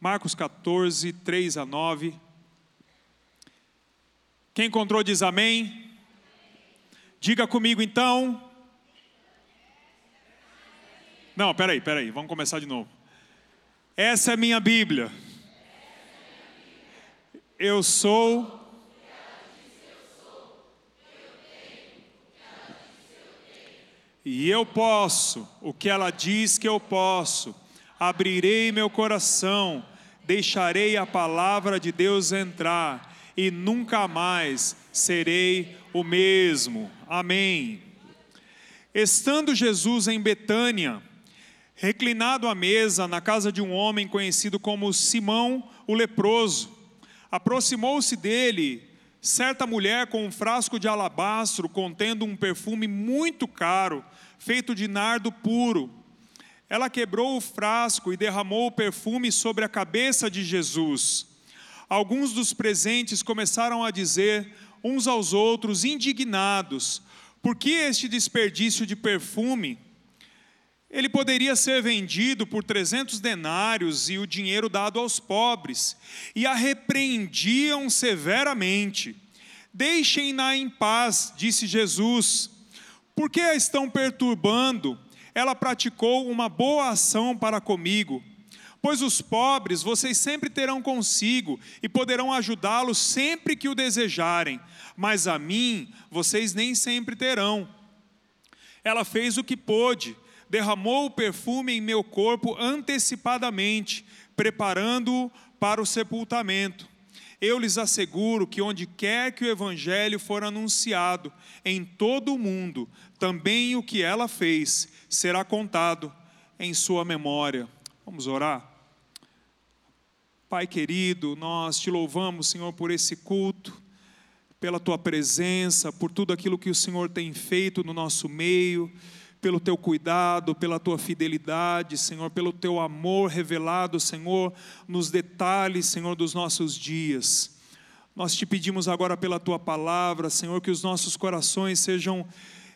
Marcos 14, 3 a 9. Quem encontrou diz amém. Diga comigo então. Não, peraí, peraí, vamos começar de novo. Essa é minha Bíblia. Eu sou. E eu posso o que ela diz que eu posso. Abrirei meu coração, deixarei a palavra de Deus entrar e nunca mais serei o mesmo. Amém. Estando Jesus em Betânia, reclinado à mesa na casa de um homem conhecido como Simão o leproso, aproximou-se dele certa mulher com um frasco de alabastro contendo um perfume muito caro, feito de nardo puro. Ela quebrou o frasco e derramou o perfume sobre a cabeça de Jesus. Alguns dos presentes começaram a dizer uns aos outros, indignados: por que este desperdício de perfume? Ele poderia ser vendido por 300 denários e o dinheiro dado aos pobres, e a repreendiam severamente. Deixem-na em paz, disse Jesus. Por que a estão perturbando? Ela praticou uma boa ação para comigo. Pois os pobres vocês sempre terão consigo e poderão ajudá-los sempre que o desejarem, mas a mim vocês nem sempre terão. Ela fez o que pôde derramou o perfume em meu corpo antecipadamente, preparando-o para o sepultamento. Eu lhes asseguro que onde quer que o evangelho for anunciado em todo o mundo, também o que ela fez será contado em sua memória. Vamos orar? Pai querido, nós te louvamos, Senhor, por esse culto, pela tua presença, por tudo aquilo que o Senhor tem feito no nosso meio pelo teu cuidado, pela tua fidelidade, Senhor, pelo teu amor revelado, Senhor, nos detalhes, Senhor, dos nossos dias. Nós te pedimos agora pela tua palavra, Senhor, que os nossos corações sejam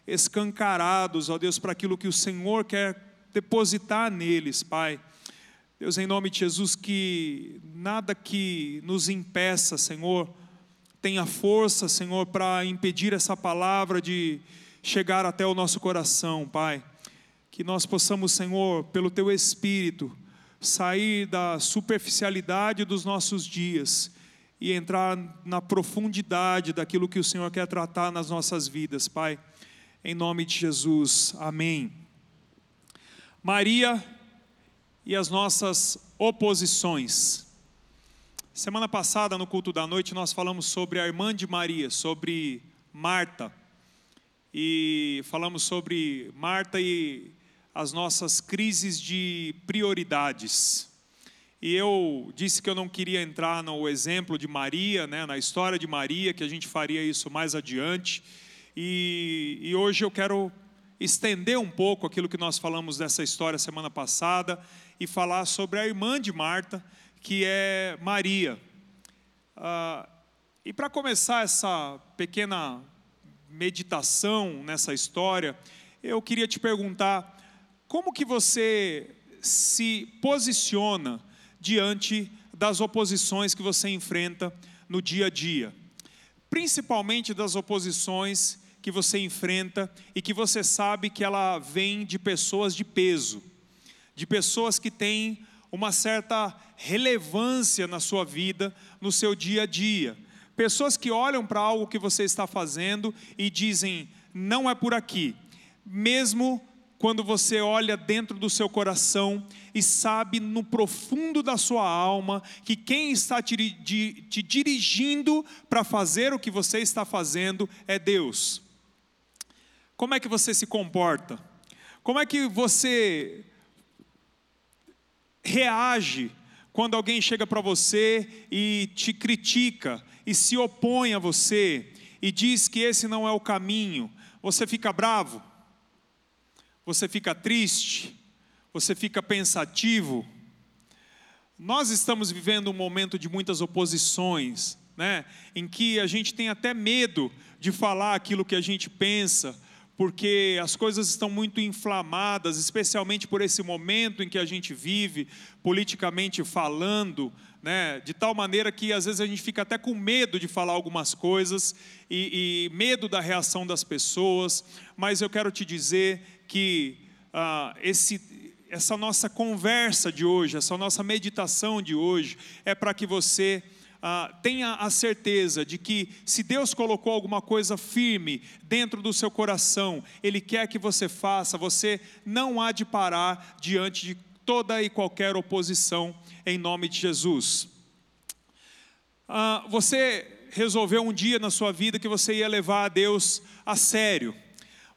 escancarados, ó Deus, para aquilo que o Senhor quer depositar neles, Pai. Deus, em nome de Jesus, que nada que nos impeça, Senhor, tenha força, Senhor, para impedir essa palavra de chegar até o nosso coração, Pai. Que nós possamos, Senhor, pelo Teu Espírito, sair da superficialidade dos nossos dias e entrar na profundidade daquilo que o Senhor quer tratar nas nossas vidas, Pai. Em nome de Jesus, amém. Maria e as nossas oposições. Semana passada, no culto da noite, nós falamos sobre a irmã de Maria, sobre Marta e falamos sobre Marta e as nossas crises de prioridades. E eu disse que eu não queria entrar no exemplo de Maria, né, na história de Maria, que a gente faria isso mais adiante. E, e hoje eu quero estender um pouco aquilo que nós falamos dessa história semana passada e falar sobre a irmã de Marta, que é Maria. Ah, e para começar essa pequena meditação nessa história, eu queria te perguntar como que você se posiciona diante das oposições que você enfrenta no dia a dia, principalmente das oposições que você enfrenta e que você sabe que ela vem de pessoas de peso, de pessoas que têm uma certa relevância na sua vida, no seu dia a dia, Pessoas que olham para algo que você está fazendo e dizem, não é por aqui. Mesmo quando você olha dentro do seu coração e sabe no profundo da sua alma que quem está te, te dirigindo para fazer o que você está fazendo é Deus. Como é que você se comporta? Como é que você reage quando alguém chega para você e te critica e se opõe a você e diz que esse não é o caminho, você fica bravo? Você fica triste? Você fica pensativo? Nós estamos vivendo um momento de muitas oposições, né? em que a gente tem até medo de falar aquilo que a gente pensa, porque as coisas estão muito inflamadas, especialmente por esse momento em que a gente vive, politicamente falando, né, de tal maneira que às vezes a gente fica até com medo de falar algumas coisas e, e medo da reação das pessoas, mas eu quero te dizer que ah, esse, essa nossa conversa de hoje, essa nossa meditação de hoje, é para que você ah, tenha a certeza de que se Deus colocou alguma coisa firme dentro do seu coração, Ele quer que você faça, você não há de parar diante de toda e qualquer oposição, em nome de Jesus. Ah, você resolveu um dia na sua vida que você ia levar a Deus a sério.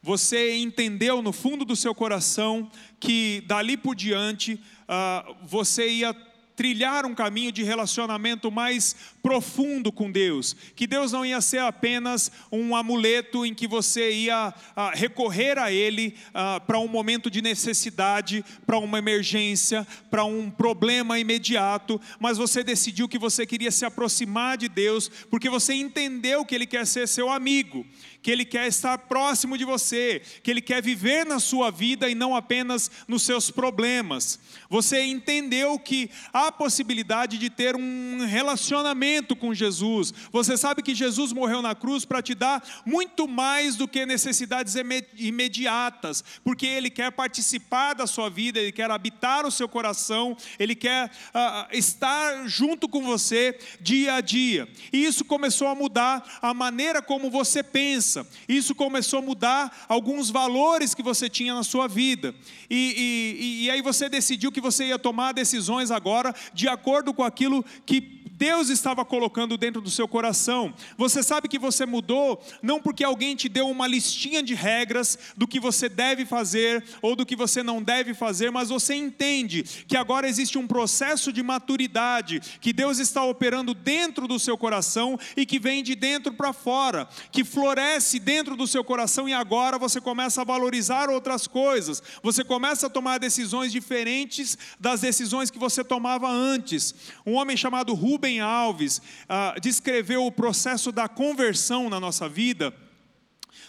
Você entendeu no fundo do seu coração que dali por diante ah, você ia trilhar um caminho de relacionamento mais profundo com Deus, que Deus não ia ser apenas um amuleto em que você ia ah, recorrer a Ele ah, para um momento de necessidade, para uma emergência, para um problema imediato, mas você decidiu que você queria se aproximar de Deus, porque você entendeu que Ele quer ser seu amigo, que Ele quer estar próximo de você, que Ele quer viver na sua vida e não apenas nos seus problemas. Você entendeu que há possibilidade de ter um relacionamento com Jesus. Você sabe que Jesus morreu na cruz para te dar muito mais do que necessidades imediatas, porque Ele quer participar da sua vida, Ele quer habitar o seu coração, Ele quer uh, estar junto com você dia a dia. E isso começou a mudar a maneira como você pensa isso começou a mudar alguns valores que você tinha na sua vida. E, e, e aí você decidiu que você ia tomar decisões agora de acordo com aquilo que Deus estava colocando dentro do seu coração. Você sabe que você mudou não porque alguém te deu uma listinha de regras do que você deve fazer ou do que você não deve fazer, mas você entende que agora existe um processo de maturidade que Deus está operando dentro do seu coração e que vem de dentro para fora, que floresce dentro do seu coração e agora você começa a valorizar outras coisas. Você começa a tomar decisões diferentes das decisões que você tomava antes. Um homem chamado Rubem Alves ah, descreveu o processo da conversão na nossa vida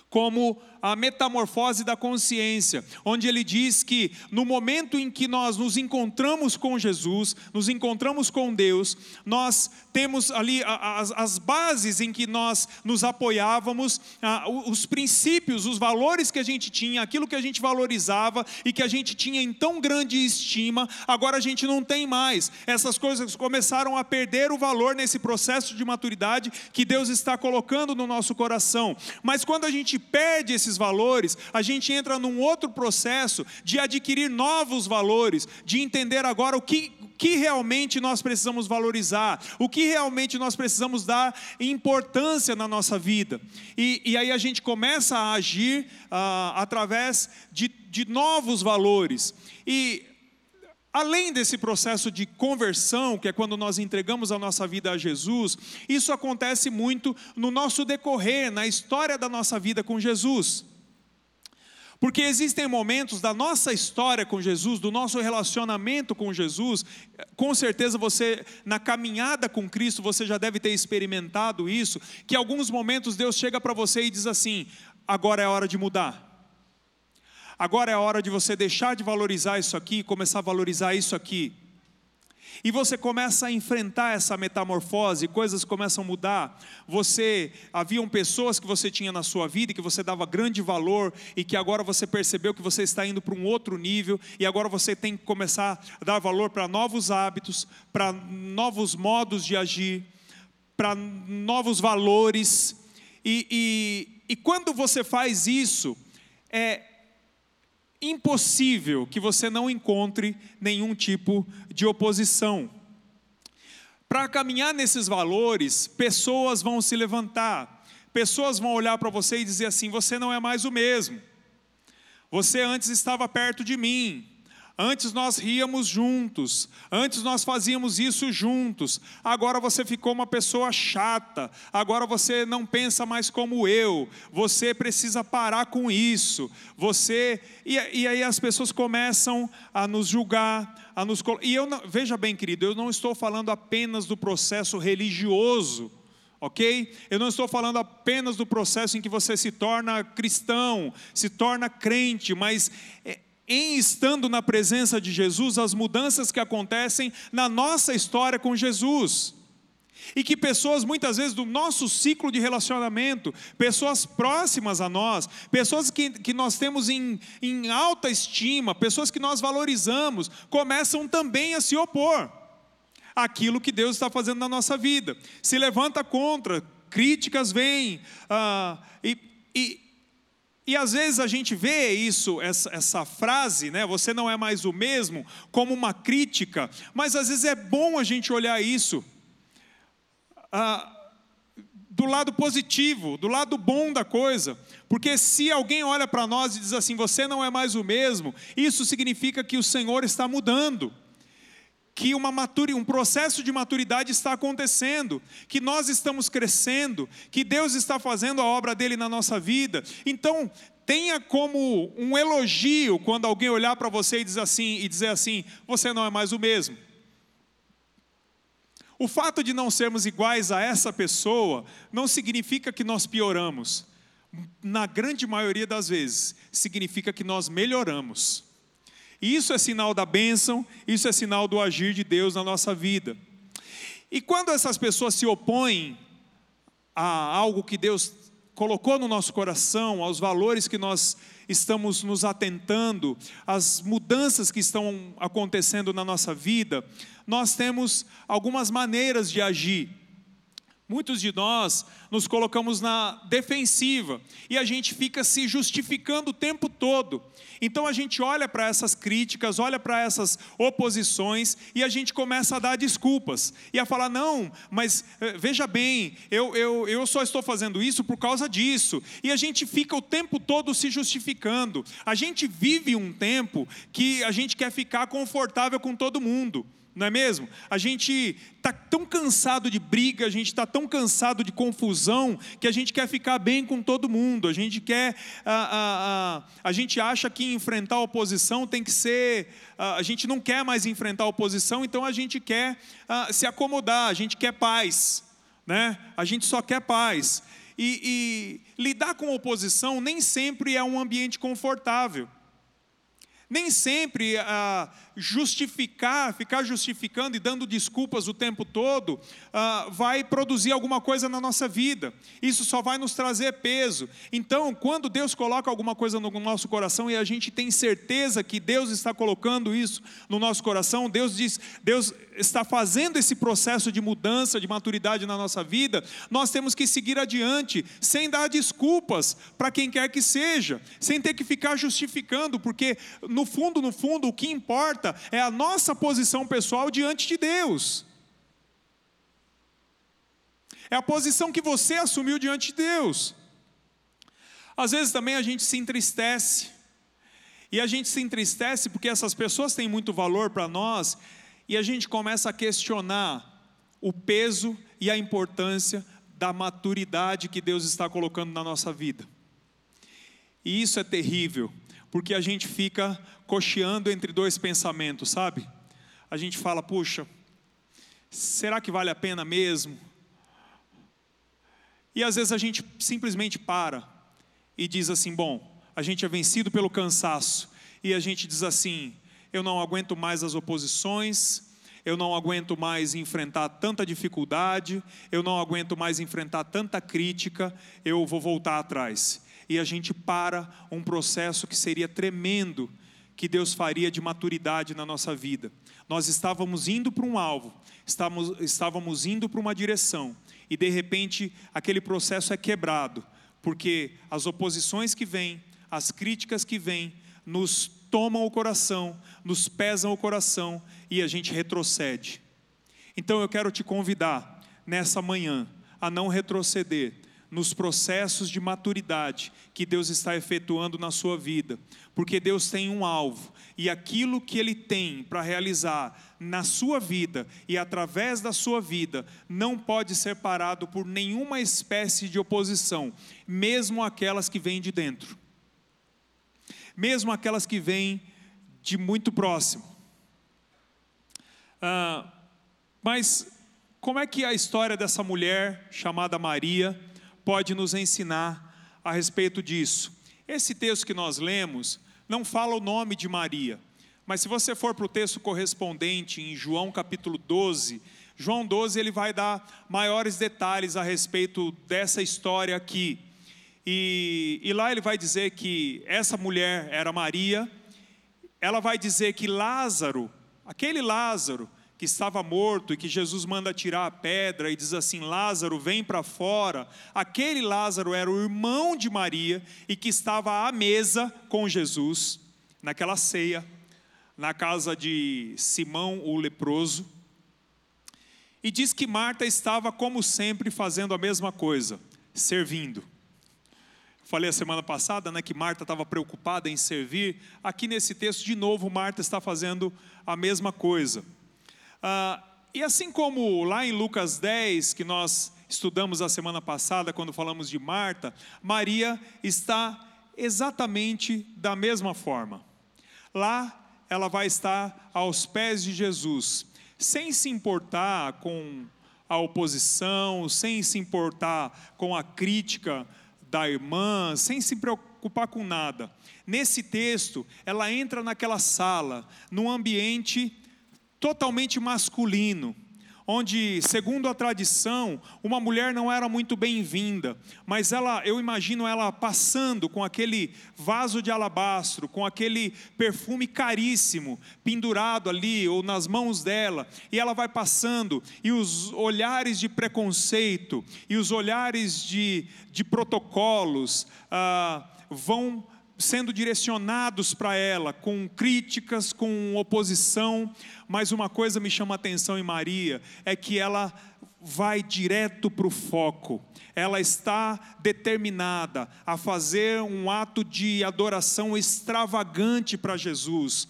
como a metamorfose da consciência, onde ele diz que no momento em que nós nos encontramos com Jesus, nos encontramos com Deus, nós temos ali as, as bases em que nós nos apoiávamos, os princípios, os valores que a gente tinha, aquilo que a gente valorizava e que a gente tinha em tão grande estima, agora a gente não tem mais. Essas coisas começaram a perder o valor nesse processo de maturidade que Deus está colocando no nosso coração. Mas quando a gente perde esses valores, a gente entra num outro processo de adquirir novos valores, de entender agora o que, que realmente nós precisamos valorizar, o que realmente nós precisamos dar importância na nossa vida. E, e aí a gente começa a agir ah, através de, de novos valores. E Além desse processo de conversão, que é quando nós entregamos a nossa vida a Jesus, isso acontece muito no nosso decorrer, na história da nossa vida com Jesus. Porque existem momentos da nossa história com Jesus, do nosso relacionamento com Jesus, com certeza você, na caminhada com Cristo, você já deve ter experimentado isso, que alguns momentos Deus chega para você e diz assim: agora é hora de mudar. Agora é a hora de você deixar de valorizar isso aqui e começar a valorizar isso aqui. E você começa a enfrentar essa metamorfose, coisas começam a mudar. Você haviam pessoas que você tinha na sua vida que você dava grande valor e que agora você percebeu que você está indo para um outro nível e agora você tem que começar a dar valor para novos hábitos, para novos modos de agir, para novos valores. E, e, e quando você faz isso, é, impossível que você não encontre nenhum tipo de oposição. Para caminhar nesses valores, pessoas vão se levantar, pessoas vão olhar para você e dizer assim: você não é mais o mesmo. Você antes estava perto de mim, Antes nós ríamos juntos, antes nós fazíamos isso juntos. Agora você ficou uma pessoa chata, agora você não pensa mais como eu. Você precisa parar com isso. Você e, e aí as pessoas começam a nos julgar, a nos e eu não, veja bem, querido, eu não estou falando apenas do processo religioso ok? Eu não estou falando apenas do processo em que você se torna cristão, se torna crente, mas é, em estando na presença de Jesus, as mudanças que acontecem na nossa história com Jesus. E que pessoas, muitas vezes, do nosso ciclo de relacionamento, pessoas próximas a nós, pessoas que, que nós temos em, em alta estima, pessoas que nós valorizamos, começam também a se opor àquilo que Deus está fazendo na nossa vida. Se levanta contra, críticas vêm, ah, e, e, e às vezes a gente vê isso, essa, essa frase, né? Você não é mais o mesmo, como uma crítica, mas às vezes é bom a gente olhar isso ah, do lado positivo, do lado bom da coisa. Porque se alguém olha para nós e diz assim, você não é mais o mesmo, isso significa que o Senhor está mudando. Que uma maturi, um processo de maturidade está acontecendo, que nós estamos crescendo, que Deus está fazendo a obra dele na nossa vida. Então, tenha como um elogio quando alguém olhar para você e dizer assim e dizer assim, você não é mais o mesmo. O fato de não sermos iguais a essa pessoa não significa que nós pioramos. Na grande maioria das vezes, significa que nós melhoramos. Isso é sinal da bênção, isso é sinal do agir de Deus na nossa vida. E quando essas pessoas se opõem a algo que Deus colocou no nosso coração, aos valores que nós estamos nos atentando, às mudanças que estão acontecendo na nossa vida, nós temos algumas maneiras de agir. Muitos de nós nos colocamos na defensiva e a gente fica se justificando o tempo todo. Então a gente olha para essas críticas, olha para essas oposições e a gente começa a dar desculpas e a falar: não, mas eh, veja bem, eu, eu, eu só estou fazendo isso por causa disso. E a gente fica o tempo todo se justificando. A gente vive um tempo que a gente quer ficar confortável com todo mundo não é mesmo? A gente está tão cansado de briga, a gente está tão cansado de confusão, que a gente quer ficar bem com todo mundo, a gente quer, a, a, a, a gente acha que enfrentar a oposição tem que ser, a, a gente não quer mais enfrentar a oposição, então a gente quer a, se acomodar, a gente quer paz, né? a gente só quer paz. E, e lidar com oposição nem sempre é um ambiente confortável. Nem sempre ah, justificar, ficar justificando e dando desculpas o tempo todo, ah, vai produzir alguma coisa na nossa vida. Isso só vai nos trazer peso. Então, quando Deus coloca alguma coisa no nosso coração e a gente tem certeza que Deus está colocando isso no nosso coração, Deus diz, Deus está fazendo esse processo de mudança, de maturidade na nossa vida, nós temos que seguir adiante, sem dar desculpas para quem quer que seja, sem ter que ficar justificando, porque no fundo, no fundo, o que importa é a nossa posição pessoal diante de Deus. É a posição que você assumiu diante de Deus. Às vezes também a gente se entristece. E a gente se entristece porque essas pessoas têm muito valor para nós e a gente começa a questionar o peso e a importância da maturidade que Deus está colocando na nossa vida. E isso é terrível, porque a gente fica cocheando entre dois pensamentos, sabe? A gente fala, puxa, será que vale a pena mesmo? E às vezes a gente simplesmente para e diz assim: bom, a gente é vencido pelo cansaço, e a gente diz assim: eu não aguento mais as oposições, eu não aguento mais enfrentar tanta dificuldade, eu não aguento mais enfrentar tanta crítica, eu vou voltar atrás. E a gente para um processo que seria tremendo, que Deus faria de maturidade na nossa vida. Nós estávamos indo para um alvo, estávamos, estávamos indo para uma direção, e de repente aquele processo é quebrado, porque as oposições que vêm, as críticas que vêm, nos tomam o coração, nos pesam o coração e a gente retrocede. Então eu quero te convidar nessa manhã a não retroceder nos processos de maturidade que Deus está efetuando na sua vida, porque Deus tem um alvo e aquilo que Ele tem para realizar na sua vida e através da sua vida não pode ser parado por nenhuma espécie de oposição, mesmo aquelas que vêm de dentro mesmo aquelas que vêm de muito próximo. Ah, mas como é que a história dessa mulher chamada Maria pode nos ensinar a respeito disso? Esse texto que nós lemos não fala o nome de Maria, mas se você for para o texto correspondente em João capítulo 12, João 12 ele vai dar maiores detalhes a respeito dessa história aqui. E, e lá ele vai dizer que essa mulher era Maria, ela vai dizer que Lázaro, aquele Lázaro que estava morto e que Jesus manda tirar a pedra e diz assim: Lázaro, vem para fora. Aquele Lázaro era o irmão de Maria e que estava à mesa com Jesus, naquela ceia, na casa de Simão o leproso. E diz que Marta estava, como sempre, fazendo a mesma coisa, servindo. Falei a semana passada né, que Marta estava preocupada em servir. Aqui nesse texto, de novo, Marta está fazendo a mesma coisa. Ah, e assim como lá em Lucas 10, que nós estudamos a semana passada, quando falamos de Marta, Maria está exatamente da mesma forma. Lá ela vai estar aos pés de Jesus, sem se importar com a oposição, sem se importar com a crítica da irmã, sem se preocupar com nada. Nesse texto, ela entra naquela sala, num ambiente totalmente masculino, onde, segundo a tradição, uma mulher não era muito bem-vinda, mas ela, eu imagino ela passando com aquele vaso de alabastro, com aquele perfume caríssimo pendurado ali ou nas mãos dela, e ela vai passando, e os olhares de preconceito e os olhares de, de protocolos ah, vão sendo direcionados para ela, com críticas, com oposição, mas uma coisa me chama a atenção em Maria, é que ela vai direto para o foco, ela está determinada a fazer um ato de adoração extravagante para Jesus.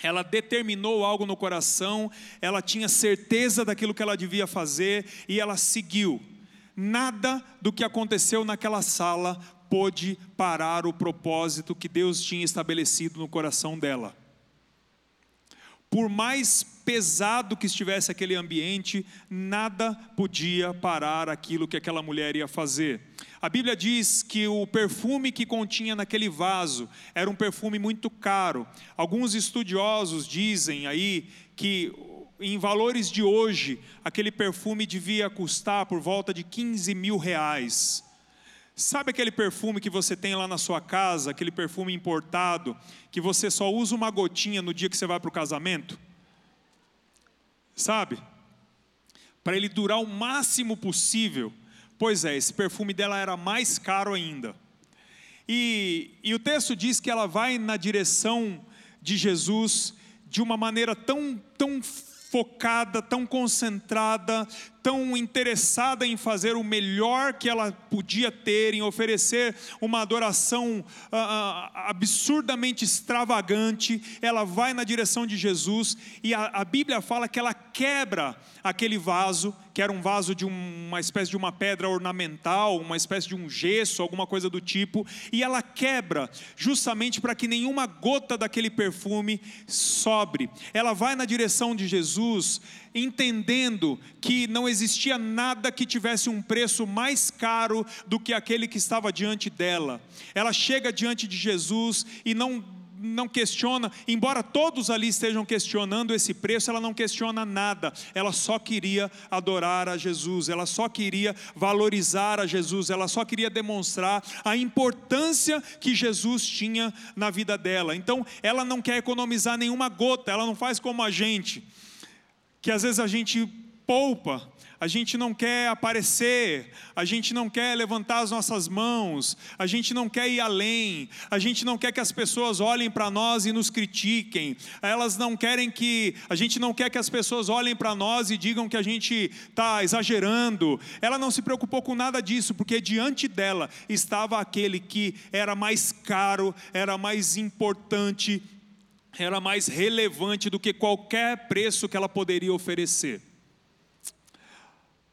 Ela determinou algo no coração, ela tinha certeza daquilo que ela devia fazer e ela seguiu. Nada do que aconteceu naquela sala pôde parar o propósito que Deus tinha estabelecido no coração dela. Por mais pesado que estivesse aquele ambiente, nada podia parar aquilo que aquela mulher ia fazer. A Bíblia diz que o perfume que continha naquele vaso era um perfume muito caro. Alguns estudiosos dizem aí que em valores de hoje, aquele perfume devia custar por volta de 15 mil reais. Sabe aquele perfume que você tem lá na sua casa, aquele perfume importado, que você só usa uma gotinha no dia que você vai para o casamento? Sabe? Para ele durar o máximo possível. Pois é, esse perfume dela era mais caro ainda. E, e o texto diz que ela vai na direção de Jesus de uma maneira tão, tão focada, tão concentrada, tão interessada em fazer o melhor que ela podia ter, em oferecer uma adoração ah, ah, absurdamente extravagante, ela vai na direção de Jesus e a, a Bíblia fala que ela quebra aquele vaso, que era um vaso de uma espécie de uma pedra ornamental, uma espécie de um gesso, alguma coisa do tipo, e ela quebra, justamente para que nenhuma gota daquele perfume sobre. Ela vai na direção de Jesus, entendendo que não existia nada que tivesse um preço mais caro do que aquele que estava diante dela. Ela chega diante de Jesus e não não questiona, embora todos ali estejam questionando esse preço, ela não questiona nada, ela só queria adorar a Jesus, ela só queria valorizar a Jesus, ela só queria demonstrar a importância que Jesus tinha na vida dela. Então, ela não quer economizar nenhuma gota, ela não faz como a gente que às vezes a gente poupa, a gente não quer aparecer, a gente não quer levantar as nossas mãos, a gente não quer ir além, a gente não quer que as pessoas olhem para nós e nos critiquem, elas não querem que, a gente não quer que as pessoas olhem para nós e digam que a gente está exagerando, ela não se preocupou com nada disso, porque diante dela estava aquele que era mais caro, era mais importante, era mais relevante do que qualquer preço que ela poderia oferecer.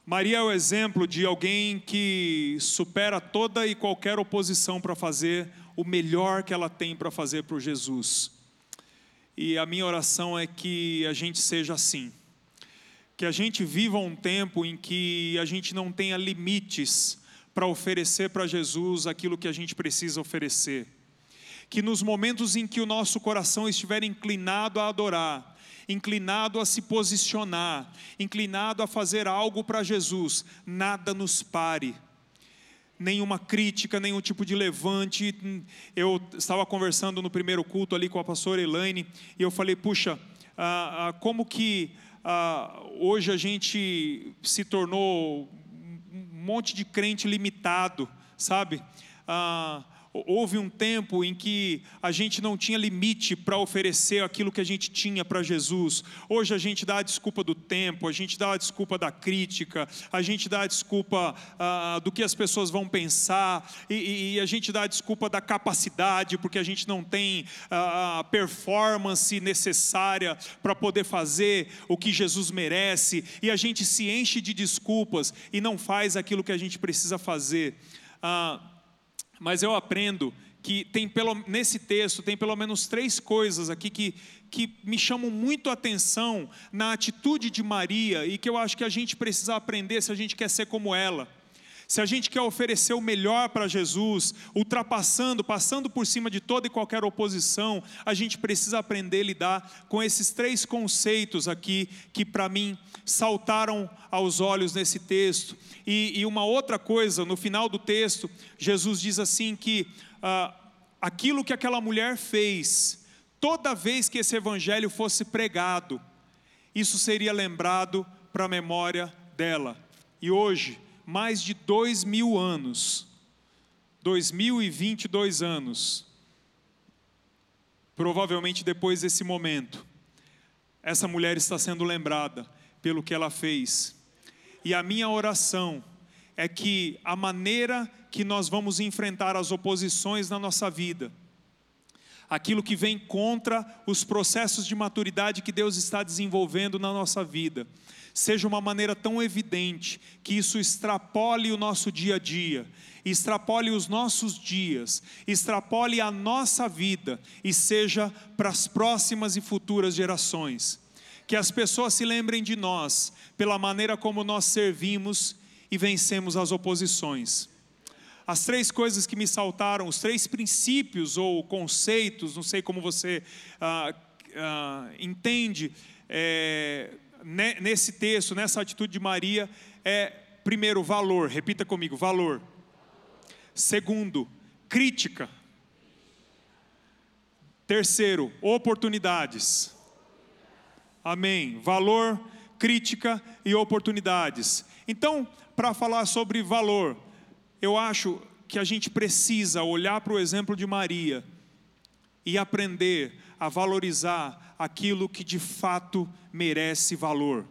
Maria é o exemplo de alguém que supera toda e qualquer oposição para fazer o melhor que ela tem para fazer para Jesus. E a minha oração é que a gente seja assim. que a gente viva um tempo em que a gente não tenha limites para oferecer para Jesus aquilo que a gente precisa oferecer. Que nos momentos em que o nosso coração estiver inclinado a adorar, inclinado a se posicionar, inclinado a fazer algo para Jesus, nada nos pare. Nenhuma crítica, nenhum tipo de levante. Eu estava conversando no primeiro culto ali com a pastora Elaine, e eu falei: puxa, ah, ah, como que ah, hoje a gente se tornou um monte de crente limitado, sabe? Ah, houve um tempo em que a gente não tinha limite para oferecer aquilo que a gente tinha para Jesus. Hoje a gente dá a desculpa do tempo, a gente dá a desculpa da crítica, a gente dá a desculpa ah, do que as pessoas vão pensar, e, e, a gente dá a desculpa da capacidade, porque a gente não tem a performance necessária para poder fazer o que Jesus merece, e a gente se enche de desculpas e não faz aquilo que a gente precisa fazer. Ah, mas eu aprendo que tem pelo, nesse texto tem pelo menos três coisas aqui que, que me chamam muito a atenção na atitude de Maria e que eu acho que a gente precisa aprender se a gente quer ser como ela. Se a gente quer oferecer o melhor para Jesus, ultrapassando, passando por cima de toda e qualquer oposição, a gente precisa aprender a lidar com esses três conceitos aqui que para mim saltaram aos olhos nesse texto. E, e, uma outra coisa, no final do texto, Jesus diz assim que ah, aquilo que aquela mulher fez, toda vez que esse evangelho fosse pregado, isso seria lembrado para a memória dela. E hoje, mais de dois mil anos, dois mil e vinte e dois anos, provavelmente depois desse momento, essa mulher está sendo lembrada pelo que ela fez. E a minha oração é que a maneira que nós vamos enfrentar as oposições na nossa vida, aquilo que vem contra os processos de maturidade que Deus está desenvolvendo na nossa vida, seja uma maneira tão evidente que isso extrapole o nosso dia a dia, extrapole os nossos dias, extrapole a nossa vida e seja para as próximas e futuras gerações. Que as pessoas se lembrem de nós pela maneira como nós servimos e vencemos as oposições. As três coisas que me saltaram, os três princípios ou conceitos, não sei como você ah, ah, entende, é, nesse texto, nessa atitude de Maria, é, primeiro, valor, repita comigo: valor. Segundo, crítica. Terceiro, oportunidades. Amém. Valor, crítica e oportunidades. Então, para falar sobre valor, eu acho que a gente precisa olhar para o exemplo de Maria e aprender a valorizar aquilo que de fato merece valor.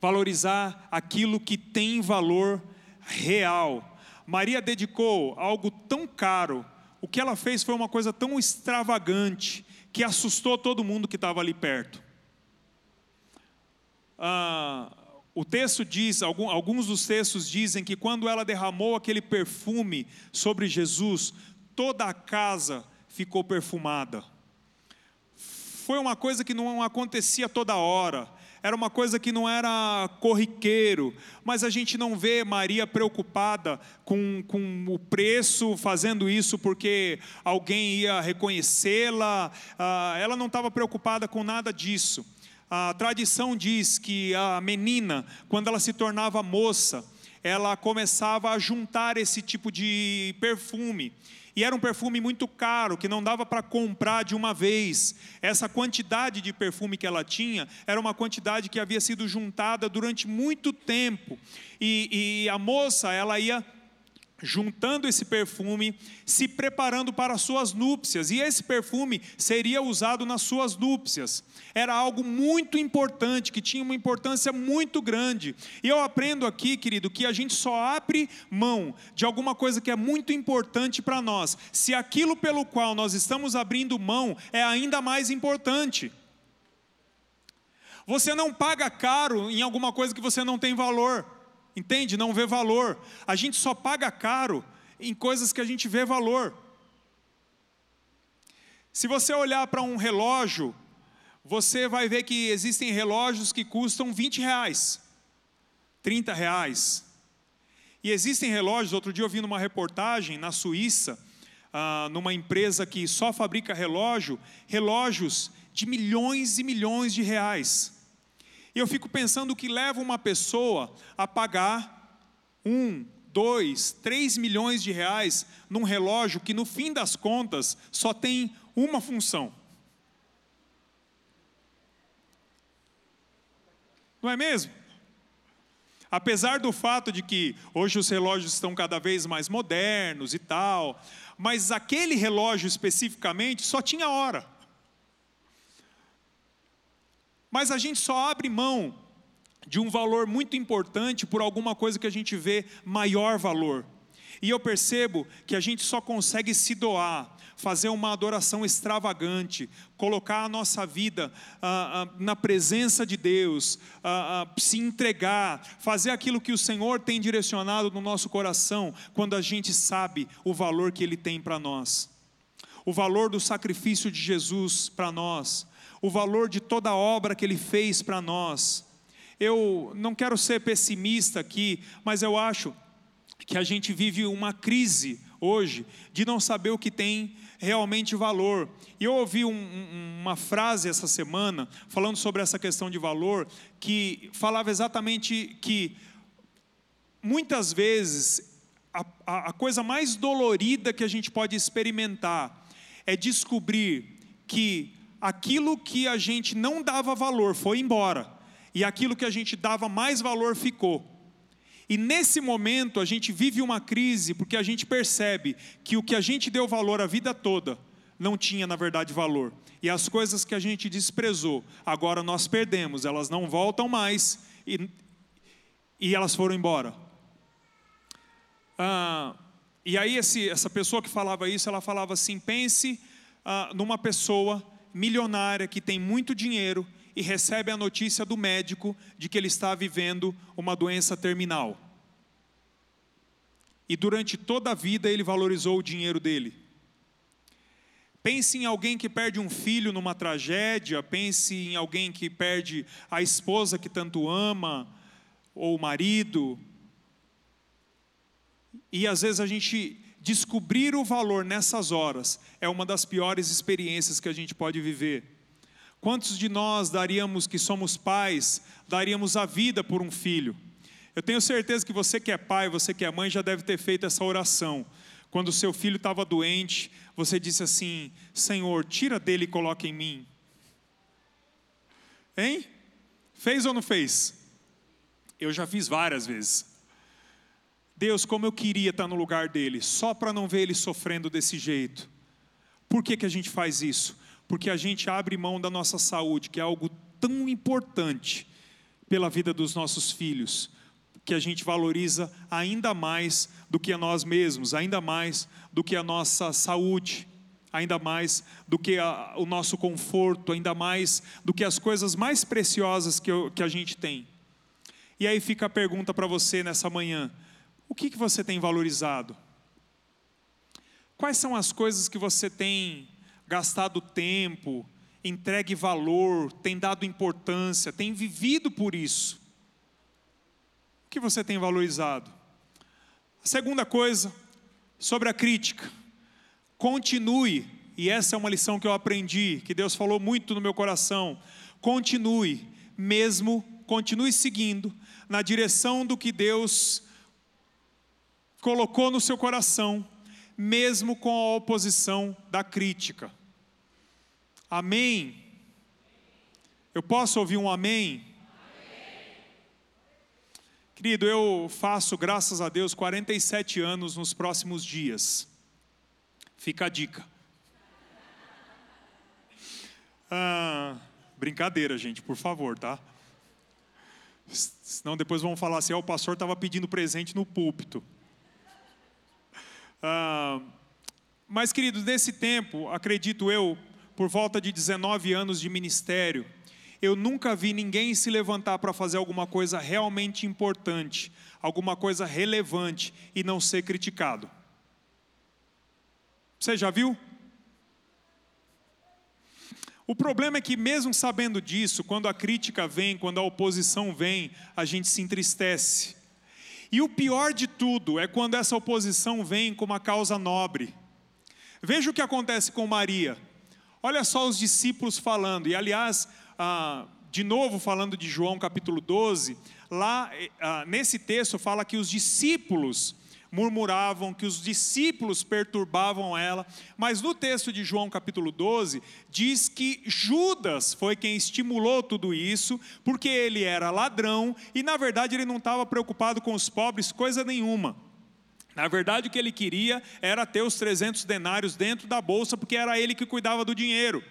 Valorizar aquilo que tem valor real. Maria dedicou algo tão caro, o que ela fez foi uma coisa tão extravagante que assustou todo mundo que estava ali perto. Ah, o texto diz, alguns dos textos dizem que quando ela derramou aquele perfume sobre Jesus, toda a casa ficou perfumada. Foi uma coisa que não acontecia toda hora, era uma coisa que não era corriqueiro, mas a gente não vê Maria preocupada com, com o preço, fazendo isso porque alguém ia reconhecê-la, ah, ela não estava preocupada com nada disso. A tradição diz que a menina, quando ela se tornava moça, ela começava a juntar esse tipo de perfume e era um perfume muito caro, que não dava para comprar de uma vez. Essa quantidade de perfume que ela tinha era uma quantidade que havia sido juntada durante muito tempo. E, e a moça, ela ia juntando esse perfume, se preparando para as suas núpcias, e esse perfume seria usado nas suas núpcias. Era algo muito importante, que tinha uma importância muito grande. E eu aprendo aqui, querido, que a gente só abre mão de alguma coisa que é muito importante para nós, se aquilo pelo qual nós estamos abrindo mão é ainda mais importante. Você não paga caro em alguma coisa que você não tem valor entende? Não vê valor. A gente só paga caro em coisas que a gente vê valor. Se você olhar para um relógio, você vai ver que existem relógios que custam 20 reais, 30 reais. E existem relógios, outro dia eu vi numa reportagem na Suíça, ah, numa empresa que só fabrica relógio, relógios de milhões e milhões de reais. E eu fico pensando o que leva uma pessoa a pagar um, dois, três milhões de reais num relógio que no fim das contas só tem uma função. Não é mesmo? Apesar do fato de que hoje os relógios estão cada vez mais modernos e tal, mas aquele relógio especificamente só tinha hora. Mas a gente só abre mão de um valor muito importante por alguma coisa que a gente vê maior valor. E eu percebo que a gente só consegue se doar, fazer uma adoração extravagante, colocar a nossa vida ah, ah, na presença de Deus, ah, ah, se entregar, fazer aquilo que o Senhor tem direcionado no nosso coração, quando a gente sabe o valor que Ele tem para nós, o valor do sacrifício de Jesus para nós, o valor de toda a obra que Ele fez para nós. Eu não quero ser pessimista aqui, mas eu acho que a gente vive uma crise hoje de não saber o que tem realmente valor. E eu ouvi um, um, uma frase essa semana, falando sobre essa questão de valor, que falava exatamente que muitas vezes a, a, a coisa mais dolorida que a gente pode experimentar é descobrir que aquilo que a gente não dava valor foi embora, e aquilo que a gente dava mais valor ficou. E nesse momento a gente vive uma crise porque a gente percebe que o que a gente deu valor a vida toda não tinha na verdade valor. E as coisas que a gente desprezou, agora nós perdemos, elas não voltam mais e, e elas foram embora. Ah, e aí esse, essa pessoa que falava isso, ela falava assim: pense ah, numa pessoa milionária que tem muito dinheiro e recebe a notícia do médico de que ele está vivendo uma doença terminal. E durante toda a vida ele valorizou o dinheiro dele. Pense em alguém que perde um filho numa tragédia, pense em alguém que perde a esposa que tanto ama, ou o marido. E às vezes a gente descobrir o valor nessas horas é uma das piores experiências que a gente pode viver. Quantos de nós daríamos que somos pais, daríamos a vida por um filho? Eu tenho certeza que você que é pai, você que é mãe, já deve ter feito essa oração. Quando seu filho estava doente, você disse assim: Senhor, tira dele e coloca em mim. Hein? Fez ou não fez? Eu já fiz várias vezes. Deus, como eu queria estar no lugar dele, só para não ver ele sofrendo desse jeito. Por que, que a gente faz isso? porque a gente abre mão da nossa saúde, que é algo tão importante pela vida dos nossos filhos, que a gente valoriza ainda mais do que a nós mesmos, ainda mais do que a nossa saúde, ainda mais do que a, o nosso conforto, ainda mais do que as coisas mais preciosas que, eu, que a gente tem. E aí fica a pergunta para você nessa manhã: o que, que você tem valorizado? Quais são as coisas que você tem gastado tempo, entregue valor, tem dado importância, tem vivido por isso. O que você tem valorizado? A segunda coisa, sobre a crítica. Continue, e essa é uma lição que eu aprendi, que Deus falou muito no meu coração. Continue, mesmo, continue seguindo na direção do que Deus colocou no seu coração, mesmo com a oposição da crítica. Amém? Eu posso ouvir um amém? Querido, eu faço, graças a Deus, 47 anos nos próximos dias. Fica a dica. Ah, brincadeira, gente, por favor, tá? Senão depois vão falar assim: oh, o pastor estava pedindo presente no púlpito. Ah, mas, queridos, nesse tempo, acredito eu, por volta de 19 anos de ministério, eu nunca vi ninguém se levantar para fazer alguma coisa realmente importante, alguma coisa relevante e não ser criticado. Você já viu? O problema é que, mesmo sabendo disso, quando a crítica vem, quando a oposição vem, a gente se entristece. E o pior de tudo é quando essa oposição vem com uma causa nobre. Veja o que acontece com Maria. Olha só os discípulos falando, e aliás, ah, de novo falando de João capítulo 12, lá ah, nesse texto fala que os discípulos murmuravam, que os discípulos perturbavam ela, mas no texto de João capítulo 12, diz que Judas foi quem estimulou tudo isso, porque ele era ladrão e na verdade ele não estava preocupado com os pobres, coisa nenhuma. Na verdade, o que ele queria era ter os 300 denários dentro da bolsa, porque era ele que cuidava do dinheiro.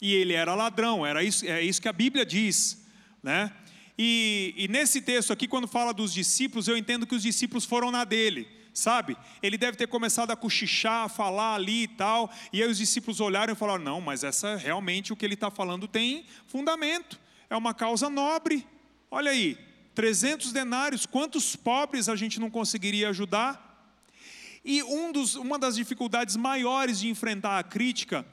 E ele era ladrão, era isso, é isso que a Bíblia diz, né? E, e nesse texto aqui, quando fala dos discípulos, eu entendo que os discípulos foram na dele sabe? Ele deve ter começado a cochichar, a falar ali e tal, e aí os discípulos olharam e falaram: não, mas essa realmente o que ele está falando tem fundamento, é uma causa nobre. Olha aí, 300 denários, quantos pobres a gente não conseguiria ajudar? E um dos, uma das dificuldades maiores de enfrentar a crítica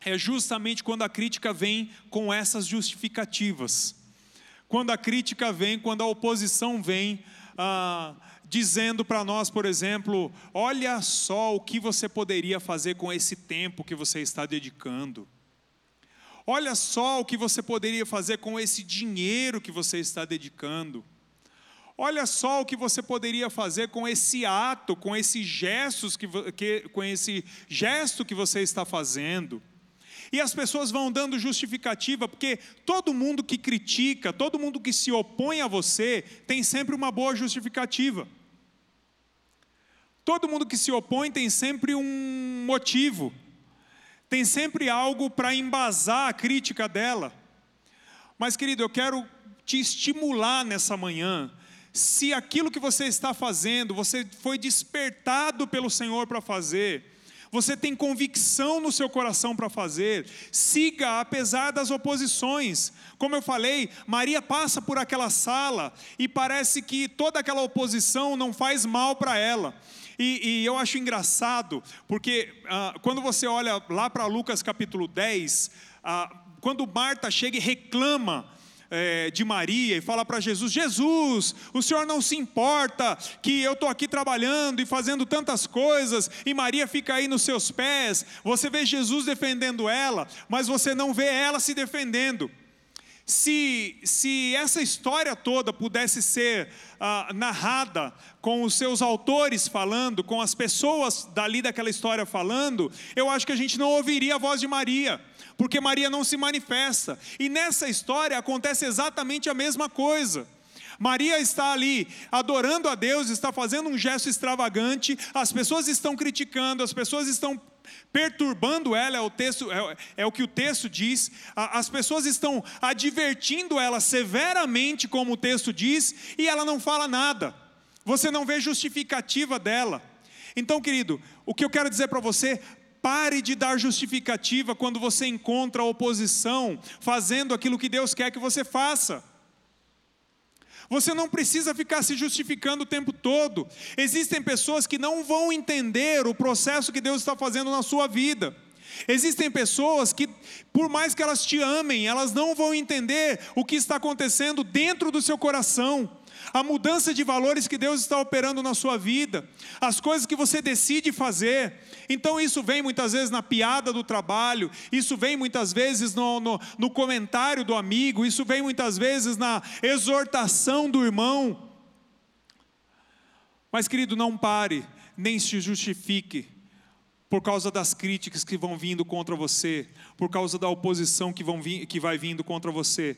é justamente quando a crítica vem com essas justificativas. Quando a crítica vem, quando a oposição vem, ah, dizendo para nós, por exemplo, olha só o que você poderia fazer com esse tempo que você está dedicando. Olha só o que você poderia fazer com esse dinheiro que você está dedicando. Olha só o que você poderia fazer com esse ato, com esse gestos que, que com esse gesto que você está fazendo. E as pessoas vão dando justificativa, porque todo mundo que critica, todo mundo que se opõe a você, tem sempre uma boa justificativa. Todo mundo que se opõe tem sempre um motivo, tem sempre algo para embasar a crítica dela. Mas, querido, eu quero te estimular nessa manhã. Se aquilo que você está fazendo, você foi despertado pelo Senhor para fazer, você tem convicção no seu coração para fazer, siga apesar das oposições. Como eu falei, Maria passa por aquela sala e parece que toda aquela oposição não faz mal para ela. E, e, eu acho engraçado, porque ah, quando você olha lá para Lucas capítulo 10, ah, quando Marta chega e reclama é, de Maria e fala para Jesus: Jesus, o senhor não se importa que eu estou aqui trabalhando e fazendo tantas coisas, e Maria fica aí nos seus pés. Você vê Jesus defendendo ela, mas você não vê ela se defendendo. Se, se essa história toda pudesse ser ah, narrada com os seus autores falando, com as pessoas dali daquela história falando, eu acho que a gente não ouviria a voz de Maria porque Maria não se manifesta. E nessa história acontece exatamente a mesma coisa. Maria está ali adorando a Deus, está fazendo um gesto extravagante, as pessoas estão criticando, as pessoas estão perturbando ela, é o, texto, é, é o que o texto diz, as pessoas estão advertindo ela severamente, como o texto diz, e ela não fala nada, você não vê justificativa dela. Então, querido, o que eu quero dizer para você, Pare de dar justificativa quando você encontra oposição fazendo aquilo que Deus quer que você faça. Você não precisa ficar se justificando o tempo todo. Existem pessoas que não vão entender o processo que Deus está fazendo na sua vida. Existem pessoas que, por mais que elas te amem, elas não vão entender o que está acontecendo dentro do seu coração a mudança de valores que Deus está operando na sua vida, as coisas que você decide fazer. Então, isso vem muitas vezes na piada do trabalho, isso vem muitas vezes no, no, no comentário do amigo, isso vem muitas vezes na exortação do irmão. Mas, querido, não pare, nem se justifique por causa das críticas que vão vindo contra você, por causa da oposição que, vão que vai vindo contra você.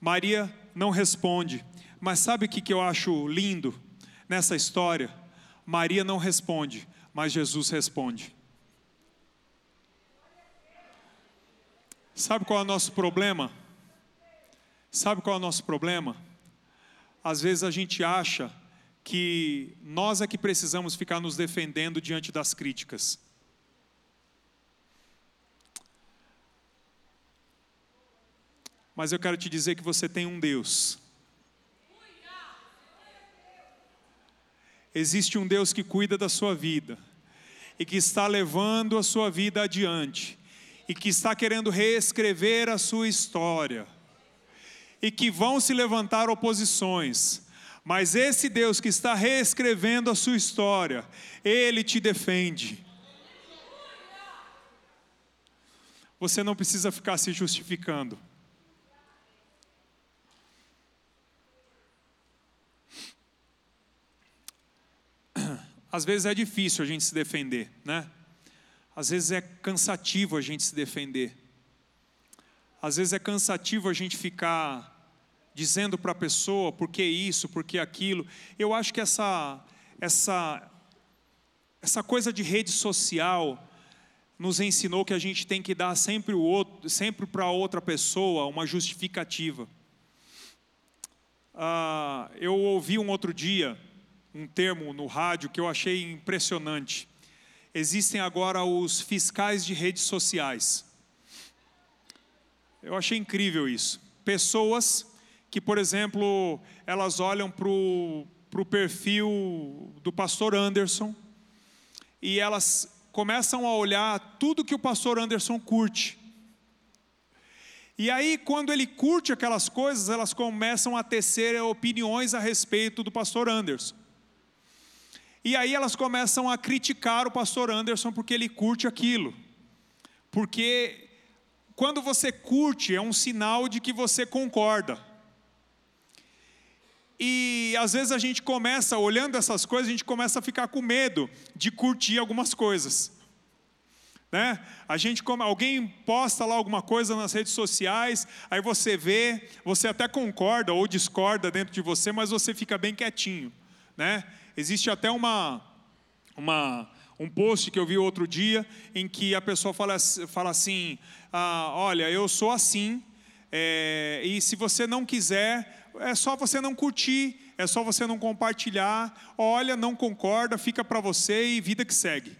Maria não responde, mas sabe o que eu acho lindo nessa história? Maria não responde, mas Jesus responde. Sabe qual é o nosso problema? Sabe qual é o nosso problema? Às vezes a gente acha que nós é que precisamos ficar nos defendendo diante das críticas. Mas eu quero te dizer que você tem um Deus Existe um Deus que cuida da sua vida e que está levando a sua vida adiante. e que está querendo reescrever a sua história, e que vão se levantar oposições, mas esse Deus que está reescrevendo a sua história, ele te defende. Você não precisa ficar se justificando. Às vezes é difícil a gente se defender, né? Às vezes é cansativo a gente se defender. Às vezes é cansativo a gente ficar dizendo para a pessoa por que isso, por que aquilo. Eu acho que essa essa essa coisa de rede social nos ensinou que a gente tem que dar sempre o outro, sempre para outra pessoa uma justificativa. Ah, eu ouvi um outro dia um termo no rádio que eu achei impressionante. Existem agora os fiscais de redes sociais. Eu achei incrível isso. Pessoas que, por exemplo, elas olham para o perfil do pastor Anderson e elas começam a olhar tudo que o pastor Anderson curte. E aí, quando ele curte aquelas coisas, elas começam a tecer opiniões a respeito do pastor Anderson. E aí elas começam a criticar o pastor Anderson porque ele curte aquilo. Porque quando você curte, é um sinal de que você concorda. E às vezes a gente começa, olhando essas coisas, a gente começa a ficar com medo de curtir algumas coisas. Né? A gente, alguém posta lá alguma coisa nas redes sociais, aí você vê, você até concorda ou discorda dentro de você, mas você fica bem quietinho, né? Existe até uma, uma, um post que eu vi outro dia em que a pessoa fala, fala assim: ah, Olha, eu sou assim, é, e se você não quiser, é só você não curtir, é só você não compartilhar. Olha, não concorda, fica para você e vida que segue.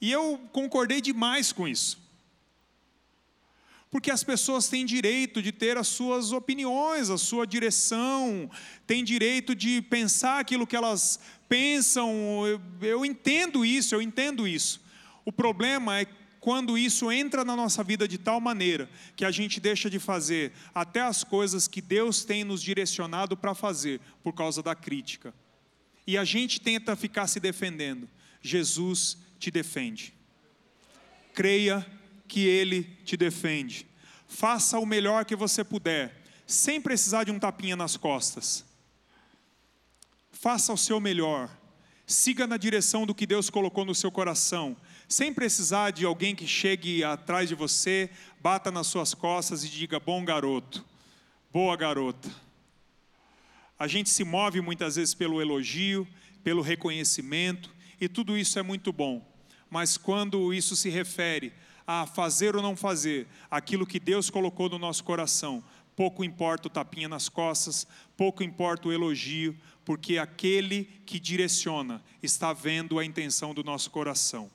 E eu concordei demais com isso porque as pessoas têm direito de ter as suas opiniões, a sua direção, têm direito de pensar aquilo que elas pensam. Eu, eu, entendo isso, eu entendo isso. O problema é quando isso entra na nossa vida de tal maneira que a gente deixa de fazer até as coisas que Deus tem nos direcionado para fazer por causa da crítica. E a gente tenta ficar se defendendo. Jesus te defende. Creia que Ele te defende. Faça o melhor que você puder, sem precisar de um tapinha nas costas. Faça o seu melhor. Siga na direção do que Deus colocou no seu coração, sem precisar de alguém que chegue atrás de você, bata nas suas costas e diga: bom garoto, boa garota. A gente se move muitas vezes pelo elogio, pelo reconhecimento, e tudo isso é muito bom, mas quando isso se refere a fazer ou não fazer aquilo que Deus colocou no nosso coração, pouco importa o tapinha nas costas, pouco importa o elogio, porque aquele que direciona está vendo a intenção do nosso coração.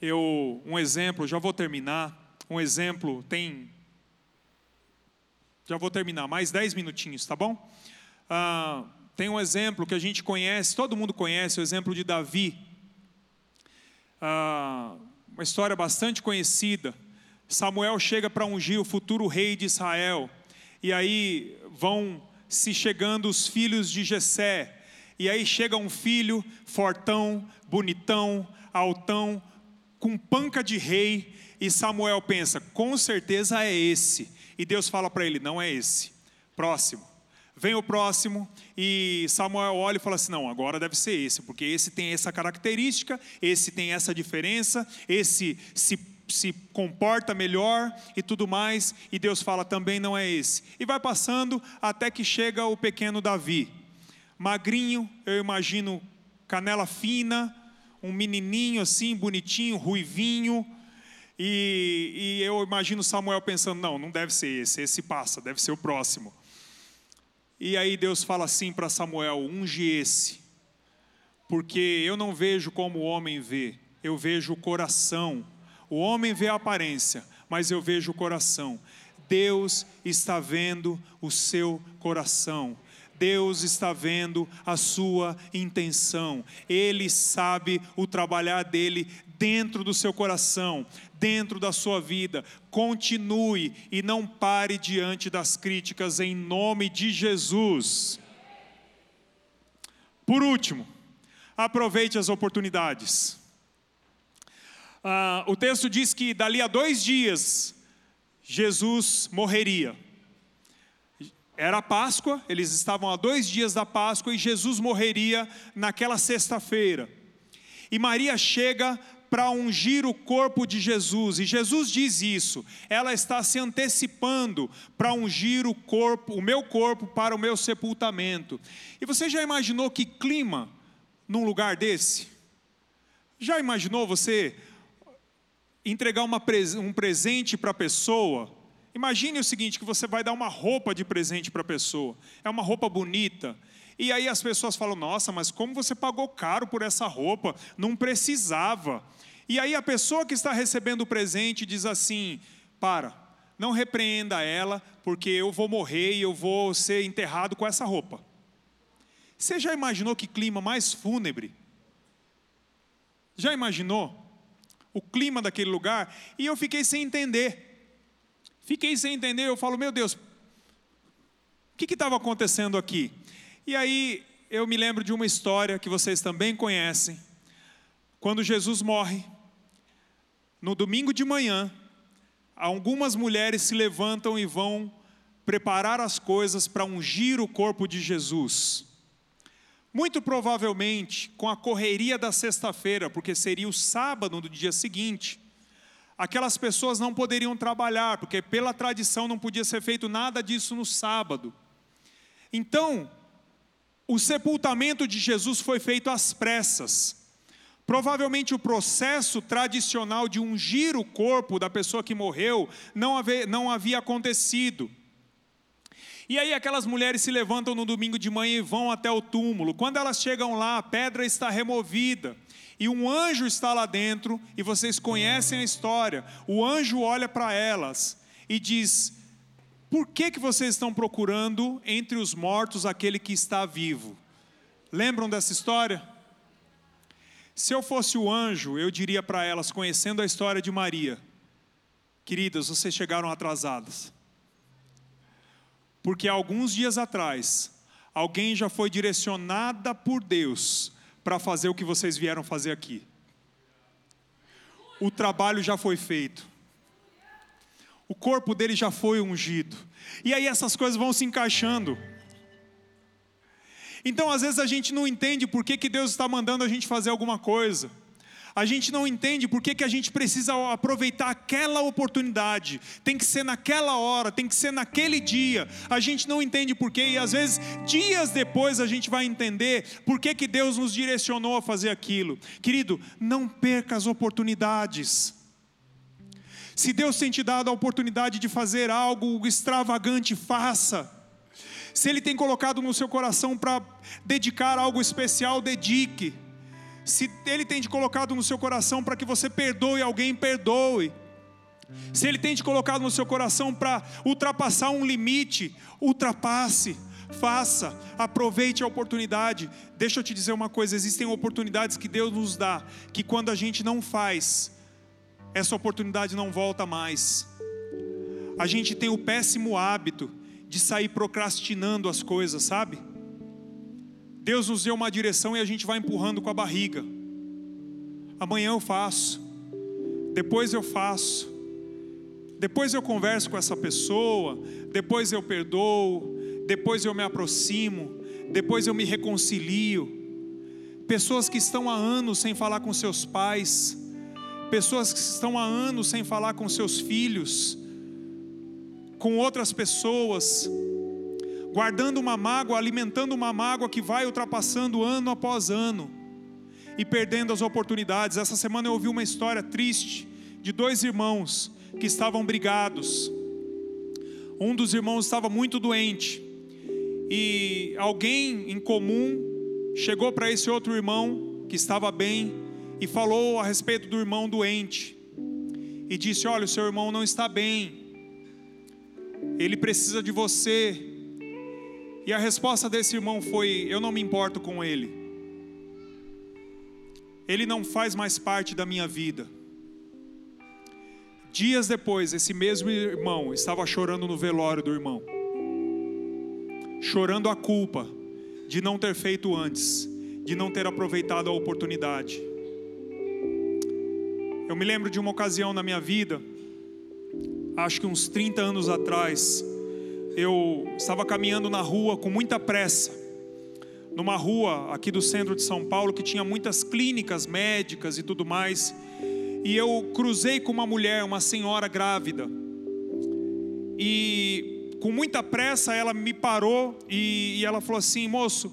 Eu, um exemplo, já vou terminar. Um exemplo tem. Já vou terminar, mais dez minutinhos, tá bom? Ah, tem um exemplo que a gente conhece, todo mundo conhece, o exemplo de Davi. Ah, uma história bastante conhecida. Samuel chega para ungir o futuro rei de Israel, e aí vão se chegando os filhos de Jessé, e aí chega um filho fortão, bonitão, altão, com panca de rei, e Samuel pensa: com certeza é esse. E Deus fala para ele: não é esse. Próximo. Vem o próximo e Samuel olha e fala assim: não, agora deve ser esse, porque esse tem essa característica, esse tem essa diferença, esse se, se comporta melhor e tudo mais. E Deus fala: também não é esse. E vai passando até que chega o pequeno Davi, magrinho, eu imagino canela fina, um menininho assim, bonitinho, ruivinho. E, e eu imagino Samuel pensando: não, não deve ser esse, esse passa, deve ser o próximo. E aí Deus fala assim para Samuel: unge esse, porque eu não vejo como o homem vê, eu vejo o coração. O homem vê a aparência, mas eu vejo o coração. Deus está vendo o seu coração. Deus está vendo a sua intenção, Ele sabe o trabalhar dele dentro do seu coração, dentro da sua vida. Continue e não pare diante das críticas, em nome de Jesus. Por último, aproveite as oportunidades. Ah, o texto diz que dali a dois dias Jesus morreria. Era Páscoa, eles estavam a dois dias da Páscoa e Jesus morreria naquela sexta-feira. E Maria chega para ungir o corpo de Jesus, e Jesus diz isso, ela está se antecipando para ungir o corpo, o meu corpo para o meu sepultamento. E você já imaginou que clima num lugar desse? Já imaginou você entregar uma, um presente para a pessoa? Imagine o seguinte: que você vai dar uma roupa de presente para a pessoa, é uma roupa bonita. E aí as pessoas falam: Nossa, mas como você pagou caro por essa roupa? Não precisava. E aí a pessoa que está recebendo o presente diz assim: Para, não repreenda ela, porque eu vou morrer e eu vou ser enterrado com essa roupa. Você já imaginou que clima mais fúnebre? Já imaginou o clima daquele lugar? E eu fiquei sem entender. Fiquei sem entender, eu falo, meu Deus, o que estava acontecendo aqui? E aí eu me lembro de uma história que vocês também conhecem. Quando Jesus morre, no domingo de manhã, algumas mulheres se levantam e vão preparar as coisas para ungir o corpo de Jesus. Muito provavelmente com a correria da sexta-feira, porque seria o sábado do dia seguinte, aquelas pessoas não poderiam trabalhar, porque pela tradição não podia ser feito nada disso no sábado. Então, o sepultamento de Jesus foi feito às pressas. Provavelmente o processo tradicional de ungir o corpo da pessoa que morreu não havia, não havia acontecido. E aí aquelas mulheres se levantam no domingo de manhã e vão até o túmulo. Quando elas chegam lá, a pedra está removida e um anjo está lá dentro, e vocês conhecem a história. O anjo olha para elas e diz: Por que, que vocês estão procurando entre os mortos aquele que está vivo? Lembram dessa história? Se eu fosse o anjo, eu diria para elas, conhecendo a história de Maria: Queridas, vocês chegaram atrasadas. Porque alguns dias atrás, alguém já foi direcionada por Deus para fazer o que vocês vieram fazer aqui. O trabalho já foi feito. O corpo dele já foi ungido. E aí essas coisas vão se encaixando. Então, às vezes, a gente não entende por que, que Deus está mandando a gente fazer alguma coisa a gente não entende por que, que a gente precisa aproveitar aquela oportunidade, tem que ser naquela hora, tem que ser naquele dia, a gente não entende por quê, e às vezes, dias depois, a gente vai entender por que, que Deus nos direcionou a fazer aquilo. Querido, não perca as oportunidades. Se Deus tem te dado a oportunidade de fazer algo extravagante, faça. Se Ele tem colocado no seu coração para dedicar algo especial, dedique. Se Ele tem te colocado no seu coração para que você perdoe alguém, perdoe. Se Ele tem te colocado no seu coração para ultrapassar um limite, ultrapasse, faça, aproveite a oportunidade. Deixa eu te dizer uma coisa: existem oportunidades que Deus nos dá, que quando a gente não faz, essa oportunidade não volta mais. A gente tem o péssimo hábito de sair procrastinando as coisas, sabe? Deus nos deu uma direção e a gente vai empurrando com a barriga. Amanhã eu faço, depois eu faço, depois eu converso com essa pessoa, depois eu perdoo, depois eu me aproximo, depois eu me reconcilio. Pessoas que estão há anos sem falar com seus pais, pessoas que estão há anos sem falar com seus filhos, com outras pessoas, guardando uma mágoa, alimentando uma mágoa que vai ultrapassando ano após ano e perdendo as oportunidades. Essa semana eu ouvi uma história triste de dois irmãos que estavam brigados. Um dos irmãos estava muito doente e alguém em comum chegou para esse outro irmão que estava bem e falou a respeito do irmão doente e disse: Olha, o seu irmão não está bem, ele precisa de você, E a resposta desse irmão foi: Eu não me importo com ele. Ele não faz mais parte da minha vida. Dias depois, esse mesmo irmão estava chorando no velório do irmão, chorando a culpa de não ter feito antes, de não ter aproveitado a oportunidade. Eu me lembro de uma ocasião na minha vida, acho que uns 30 anos atrás, eu estava caminhando na rua com muita pressa, numa rua aqui do centro de São Paulo que tinha muitas clínicas médicas e tudo mais e eu cruzei com uma mulher, uma senhora grávida. E com muita pressa ela me parou e, e ela falou assim: moço,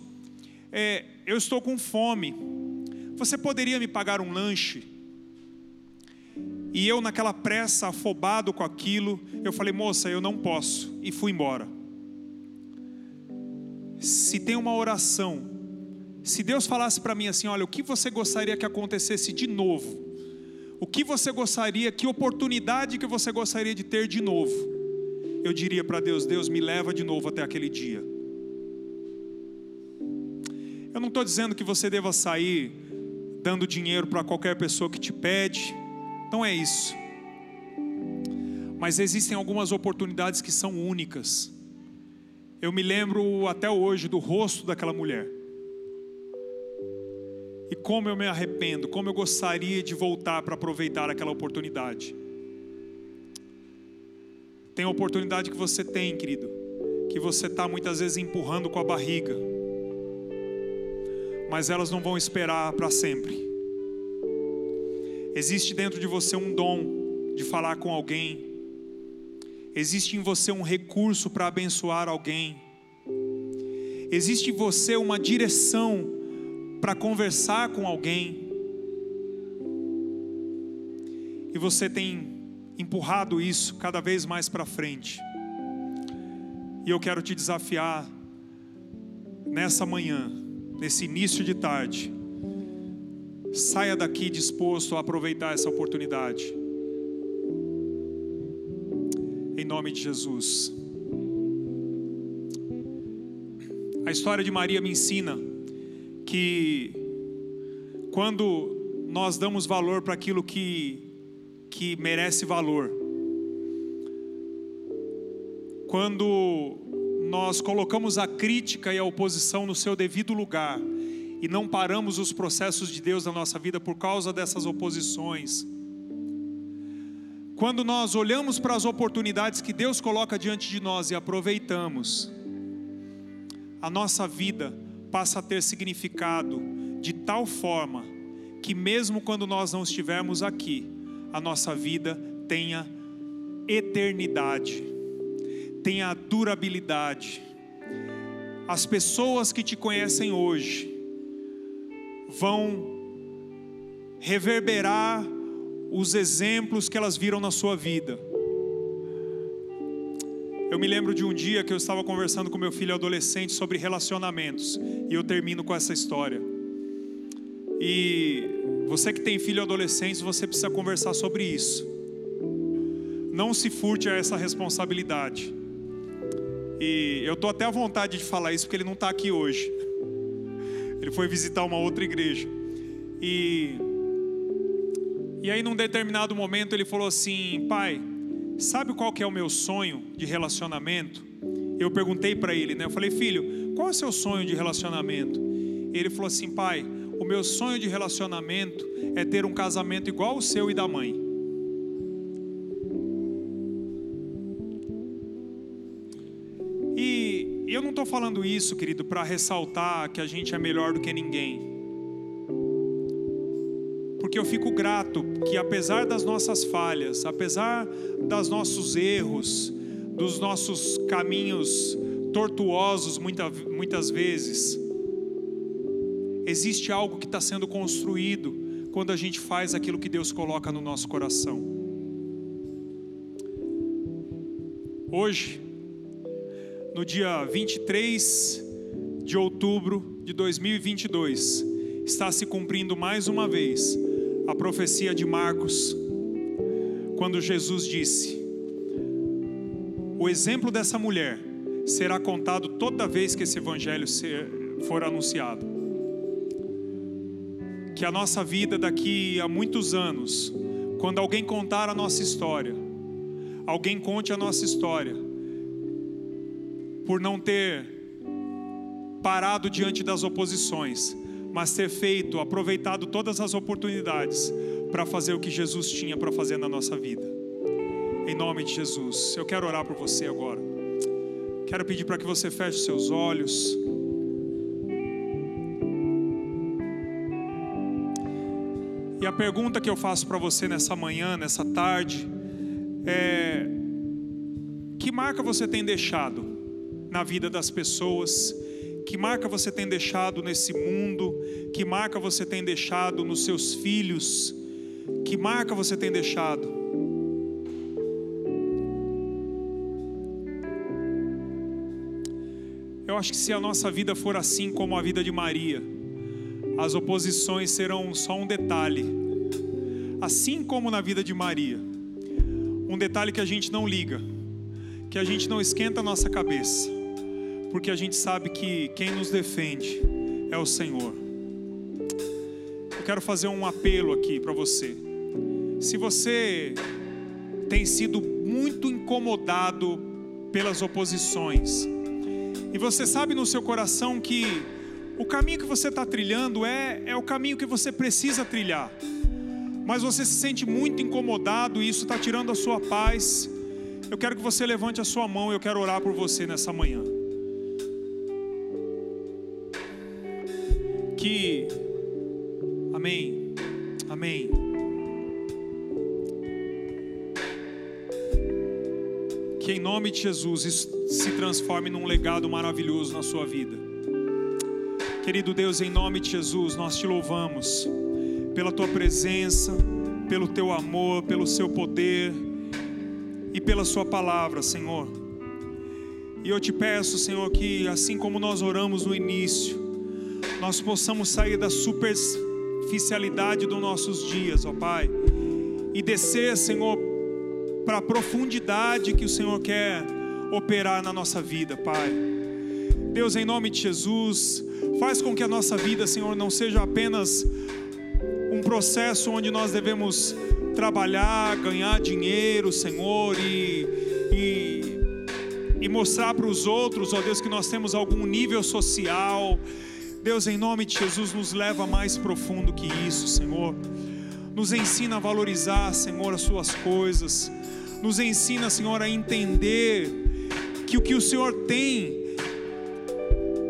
é, eu estou com fome. Você poderia me pagar um lanche? E eu, naquela pressa, afobado com aquilo, eu falei: moça, eu não posso. E fui embora. Se tem uma oração, se Deus falasse para mim assim: olha, o que você gostaria que acontecesse de novo? o que você gostaria, que oportunidade que você gostaria de ter de novo, eu diria para Deus: Deus, me leva de novo até aquele dia. Eu não estou dizendo que você deva sair dando dinheiro para qualquer pessoa que te pede, não é isso. Mas existem algumas oportunidades que são únicas. Eu me lembro até hoje do rosto daquela mulher. E como eu me arrependo, como eu gostaria de voltar para aproveitar aquela oportunidade. Tem oportunidade que você tem, querido, que você está muitas vezes empurrando com a barriga, mas elas não vão esperar para sempre. Existe dentro de você um dom de falar com alguém, existe em você um recurso para abençoar alguém, existe em você uma direção para conversar com alguém, e você tem empurrado isso cada vez mais para frente. E eu quero te desafiar nessa manhã, nesse início de tarde. Saia daqui disposto a aproveitar essa oportunidade. Em nome de Jesus. A história de Maria me ensina que quando nós damos valor para aquilo que, que merece valor, quando nós colocamos a crítica e a oposição no seu devido lugar e não paramos os processos de Deus na nossa vida por causa dessas oposições, quando nós olhamos para as oportunidades que Deus coloca diante de nós e aproveitamos, a nossa vida passa a ter significado de tal forma que, mesmo quando nós não estivermos aqui, a nossa vida tenha eternidade, tenha durabilidade. As pessoas que te conhecem hoje vão reverberar os exemplos que elas viram na sua vida eu me lembro de um dia que eu estava conversando com meu filho adolescente sobre relacionamentos, e eu termino com essa história. E você que tem filho adolescente, você precisa conversar sobre isso. Não se furte a essa responsabilidade. E eu estou até à vontade de falar isso porque ele não está aqui hoje. Ele foi visitar uma outra igreja. E, e aí, num determinado momento, ele falou assim: Pai, Sabe qual que é o meu sonho de relacionamento? Eu perguntei para ele, né? Eu falei, filho, qual é o seu sonho de relacionamento? Ele falou assim, pai, o meu sonho de relacionamento é ter um casamento igual o seu e da mãe. Falando isso, querido, para ressaltar que a gente é melhor do que ninguém porque eu fico grato que apesar das nossas falhas, apesar dos nossos erros, dos nossos caminhos tortuosos muita, muitas vezes, existe algo que está sendo construído quando a gente faz aquilo que Deus coloca no nosso coração. Hoje, no dia 23 de outubro de 2022, está se cumprindo mais uma vez a profecia de Marcos, quando Jesus disse: O exemplo dessa mulher será contado toda vez que esse evangelho for anunciado. Que a nossa vida daqui a muitos anos, quando alguém contar a nossa história, alguém conte a nossa história, por não ter parado diante das oposições, mas ter feito, aproveitado todas as oportunidades para fazer o que Jesus tinha para fazer na nossa vida. Em nome de Jesus, eu quero orar por você agora. Quero pedir para que você feche seus olhos. E a pergunta que eu faço para você nessa manhã, nessa tarde, é: que marca você tem deixado na vida das pessoas? Que marca você tem deixado nesse mundo? Que marca você tem deixado nos seus filhos? Que marca você tem deixado? Eu acho que se a nossa vida for assim como a vida de Maria, as oposições serão só um detalhe. Assim como na vida de Maria, um detalhe que a gente não liga, que a gente não esquenta a nossa cabeça, porque a gente sabe que quem nos defende é o Senhor. Eu quero fazer um apelo aqui para você. Se você tem sido muito incomodado pelas oposições, e você sabe no seu coração que o caminho que você está trilhando é, é o caminho que você precisa trilhar. Mas você se sente muito incomodado e isso está tirando a sua paz. Eu quero que você levante a sua mão, eu quero orar por você nessa manhã. Amém, amém. Que em nome de Jesus isso se transforme num legado maravilhoso na sua vida. Querido Deus, em nome de Jesus, nós te louvamos pela tua presença, pelo teu amor, pelo seu poder e pela sua palavra, Senhor. E eu te peço, Senhor, que assim como nós oramos no início, nós possamos sair da superficialidade dos nossos dias, ó Pai, e descer, Senhor, para a profundidade que o Senhor quer operar na nossa vida, Pai. Deus, em nome de Jesus, Faz com que a nossa vida, Senhor, não seja apenas um processo onde nós devemos trabalhar, ganhar dinheiro, Senhor, e, e, e mostrar para os outros, ó Deus, que nós temos algum nível social. Deus, em nome de Jesus, nos leva mais profundo que isso, Senhor. Nos ensina a valorizar, Senhor, as Suas coisas. Nos ensina, Senhor, a entender que o que o Senhor tem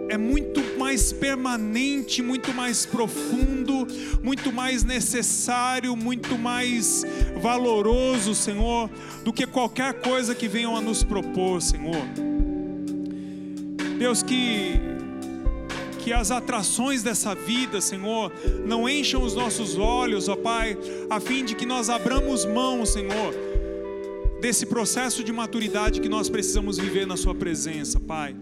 é muito mais permanente, muito mais profundo, muito mais necessário, muito mais valoroso, Senhor, do que qualquer coisa que venham a nos propor, Senhor. Deus, que que as atrações dessa vida, Senhor, não encham os nossos olhos, ó Pai, a fim de que nós abramos mão, Senhor, desse processo de maturidade que nós precisamos viver na Sua presença, Pai.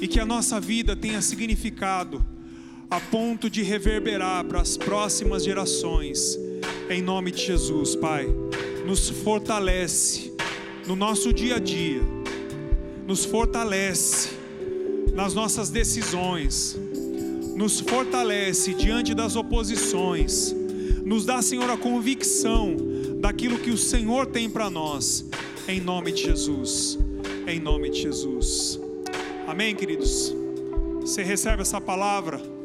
E que a nossa vida tenha significado a ponto de reverberar para as próximas gerações. Em nome de Jesus, Pai, nos fortalece no nosso dia a dia, nos fortalece nas nossas decisões, nos fortalece diante das oposições, nos dá, Senhor, a convicção daquilo que o Senhor tem para nós, em nome de Jesus, em nome de Jesus. Amém, queridos? Você recebe essa palavra?